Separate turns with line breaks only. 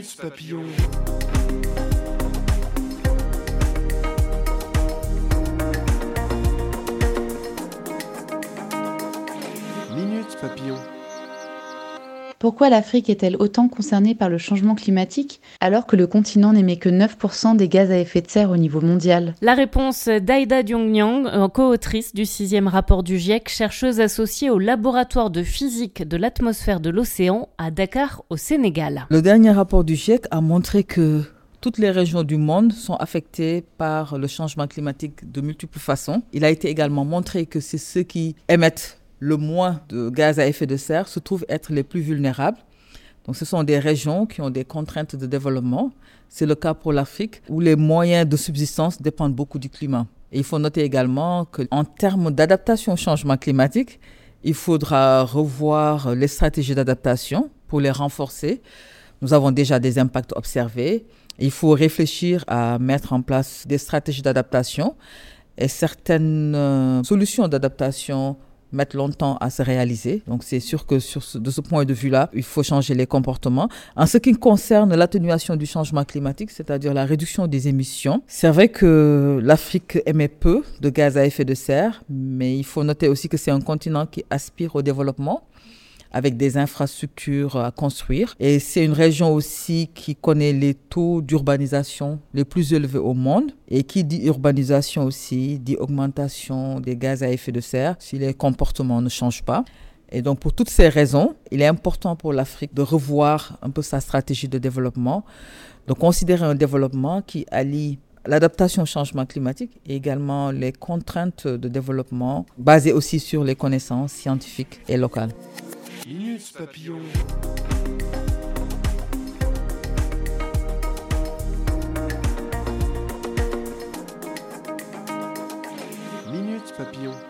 Minute Papillon. Minute Papillon.
Pourquoi l'Afrique est-elle autant concernée par le changement climatique alors que le continent n'émet que 9% des gaz à effet de serre au niveau mondial?
La réponse d'Aïda Diong-Nyang, euh, co-autrice du sixième rapport du GIEC, chercheuse associée au laboratoire de physique de l'atmosphère de l'océan à Dakar, au Sénégal.
Le dernier rapport du GIEC a montré que toutes les régions du monde sont affectées par le changement climatique de multiples façons. Il a été également montré que c'est ceux qui émettent le moins de gaz à effet de serre se trouvent être les plus vulnérables. Donc ce sont des régions qui ont des contraintes de développement. C'est le cas pour l'Afrique où les moyens de subsistance dépendent beaucoup du climat. Il faut noter également qu'en termes d'adaptation au changement climatique, il faudra revoir les stratégies d'adaptation pour les renforcer. Nous avons déjà des impacts observés. Il faut réfléchir à mettre en place des stratégies d'adaptation et certaines euh, solutions d'adaptation mettent longtemps à se réaliser. Donc c'est sûr que sur ce, de ce point de vue-là, il faut changer les comportements. En ce qui concerne l'atténuation du changement climatique, c'est-à-dire la réduction des émissions, c'est vrai que l'Afrique émet peu de gaz à effet de serre, mais il faut noter aussi que c'est un continent qui aspire au développement avec des infrastructures à construire. Et c'est une région aussi qui connaît les taux d'urbanisation les plus élevés au monde. Et qui dit urbanisation aussi, dit augmentation des gaz à effet de serre si les comportements ne changent pas. Et donc pour toutes ces raisons, il est important pour l'Afrique de revoir un peu sa stratégie de développement, de considérer un développement qui allie l'adaptation au changement climatique et également les contraintes de développement basées aussi sur les connaissances scientifiques et locales.
Minute Papillon. Minute Papillon.